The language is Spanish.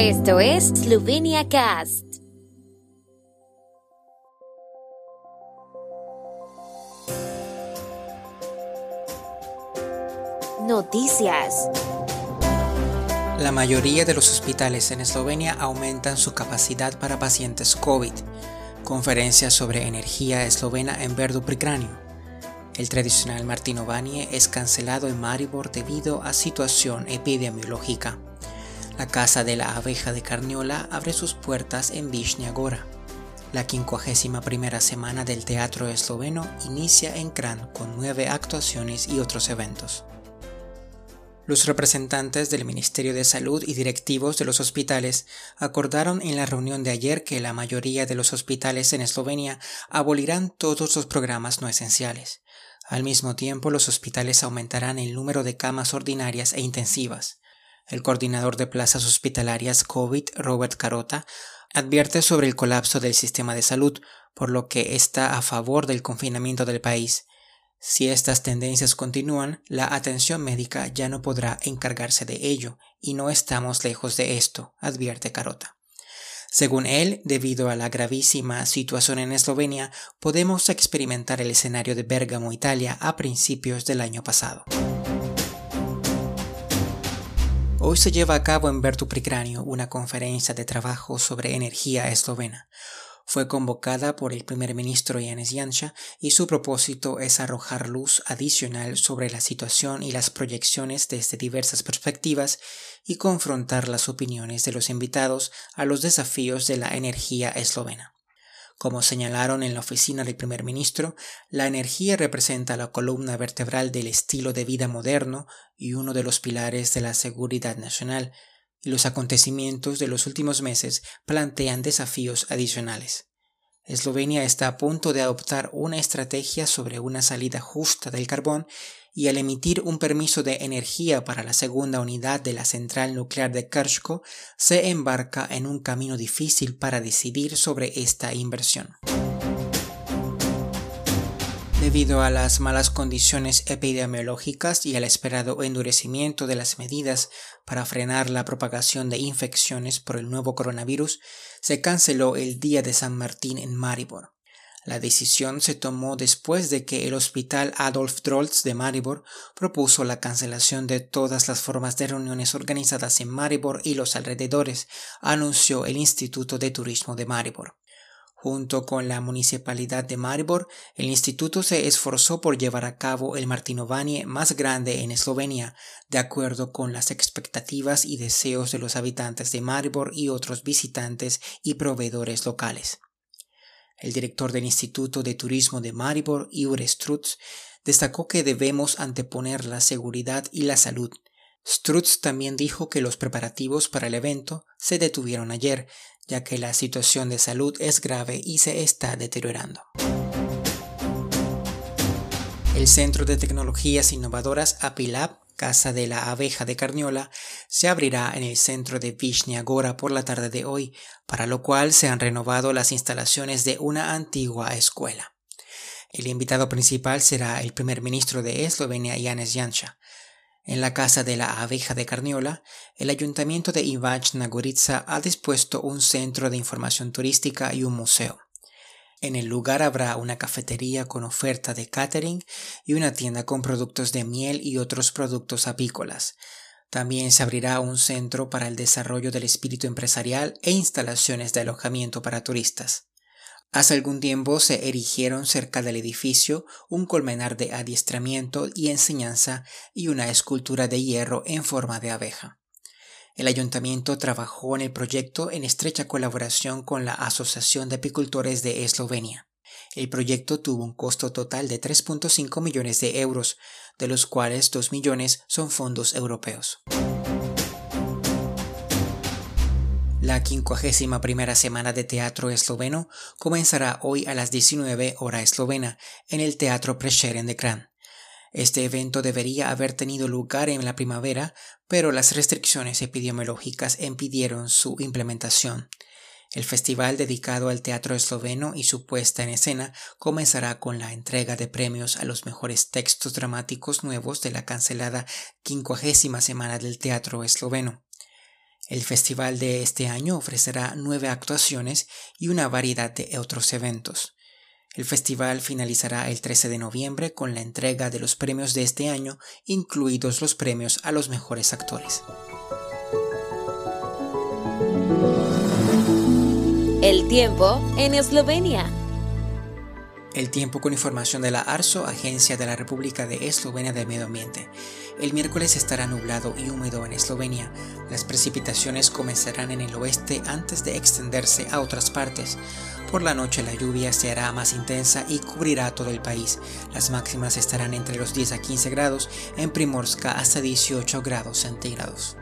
Esto es Slovenia Cast. Noticias. La mayoría de los hospitales en Eslovenia aumentan su capacidad para pacientes COVID. Conferencia sobre energía eslovena en Verdu Pricranio. El tradicional Martino Vanie es cancelado en Maribor debido a situación epidemiológica. La Casa de la Abeja de Carniola abre sus puertas en Vishnia Gora. La 51 primera semana del teatro esloveno inicia en Kran con nueve actuaciones y otros eventos. Los representantes del Ministerio de Salud y directivos de los hospitales acordaron en la reunión de ayer que la mayoría de los hospitales en Eslovenia abolirán todos los programas no esenciales. Al mismo tiempo, los hospitales aumentarán el número de camas ordinarias e intensivas. El coordinador de plazas hospitalarias COVID, Robert Carota, advierte sobre el colapso del sistema de salud, por lo que está a favor del confinamiento del país. Si estas tendencias continúan, la atención médica ya no podrá encargarse de ello, y no estamos lejos de esto, advierte Carota. Según él, debido a la gravísima situación en Eslovenia, podemos experimentar el escenario de Bérgamo, Italia, a principios del año pasado. Hoy se lleva a cabo en Pricranio una conferencia de trabajo sobre energía eslovena fue convocada por el primer ministro Yanis Janša y su propósito es arrojar luz adicional sobre la situación y las proyecciones desde diversas perspectivas y confrontar las opiniones de los invitados a los desafíos de la energía eslovena. Como señalaron en la oficina del primer ministro, la energía representa la columna vertebral del estilo de vida moderno y uno de los pilares de la seguridad nacional, y los acontecimientos de los últimos meses plantean desafíos adicionales. Eslovenia está a punto de adoptar una estrategia sobre una salida justa del carbón y al emitir un permiso de energía para la segunda unidad de la central nuclear de Krško, se embarca en un camino difícil para decidir sobre esta inversión. Debido a las malas condiciones epidemiológicas y al esperado endurecimiento de las medidas para frenar la propagación de infecciones por el nuevo coronavirus, se canceló el Día de San Martín en Maribor. La decisión se tomó después de que el Hospital Adolf Drolz de Maribor propuso la cancelación de todas las formas de reuniones organizadas en Maribor y los alrededores, anunció el Instituto de Turismo de Maribor. Junto con la municipalidad de Maribor, el instituto se esforzó por llevar a cabo el Martinovanie más grande en Eslovenia, de acuerdo con las expectativas y deseos de los habitantes de Maribor y otros visitantes y proveedores locales. El director del Instituto de Turismo de Maribor, Iure Strutz, destacó que debemos anteponer la seguridad y la salud, Strutz también dijo que los preparativos para el evento se detuvieron ayer, ya que la situación de salud es grave y se está deteriorando. El Centro de Tecnologías Innovadoras Apilab, Casa de la Abeja de Carniola, se abrirá en el centro de Vishnia Gora por la tarde de hoy, para lo cual se han renovado las instalaciones de una antigua escuela. El invitado principal será el primer ministro de Eslovenia, Janez Janša. En la Casa de la Abeja de Carniola, el Ayuntamiento de Ivachna Gorica ha dispuesto un centro de información turística y un museo. En el lugar habrá una cafetería con oferta de catering y una tienda con productos de miel y otros productos apícolas. También se abrirá un centro para el desarrollo del espíritu empresarial e instalaciones de alojamiento para turistas. Hace algún tiempo se erigieron cerca del edificio un colmenar de adiestramiento y enseñanza y una escultura de hierro en forma de abeja. El ayuntamiento trabajó en el proyecto en estrecha colaboración con la Asociación de Apicultores de Eslovenia. El proyecto tuvo un costo total de 3.5 millones de euros, de los cuales 2 millones son fondos europeos. La 51 primera semana de teatro esloveno comenzará hoy a las 19 hora eslovena en el Teatro Prešeren de Kran. Este evento debería haber tenido lugar en la primavera, pero las restricciones epidemiológicas impidieron su implementación. El festival dedicado al teatro esloveno y su puesta en escena comenzará con la entrega de premios a los mejores textos dramáticos nuevos de la cancelada 50 semana del teatro esloveno. El festival de este año ofrecerá nueve actuaciones y una variedad de otros eventos. El festival finalizará el 13 de noviembre con la entrega de los premios de este año, incluidos los premios a los mejores actores. El tiempo en Eslovenia. El tiempo con información de la ARSO, Agencia de la República de Eslovenia del Medio Ambiente. El miércoles estará nublado y húmedo en Eslovenia. Las precipitaciones comenzarán en el oeste antes de extenderse a otras partes. Por la noche la lluvia se hará más intensa y cubrirá todo el país. Las máximas estarán entre los 10 a 15 grados, en Primorska hasta 18 grados centígrados.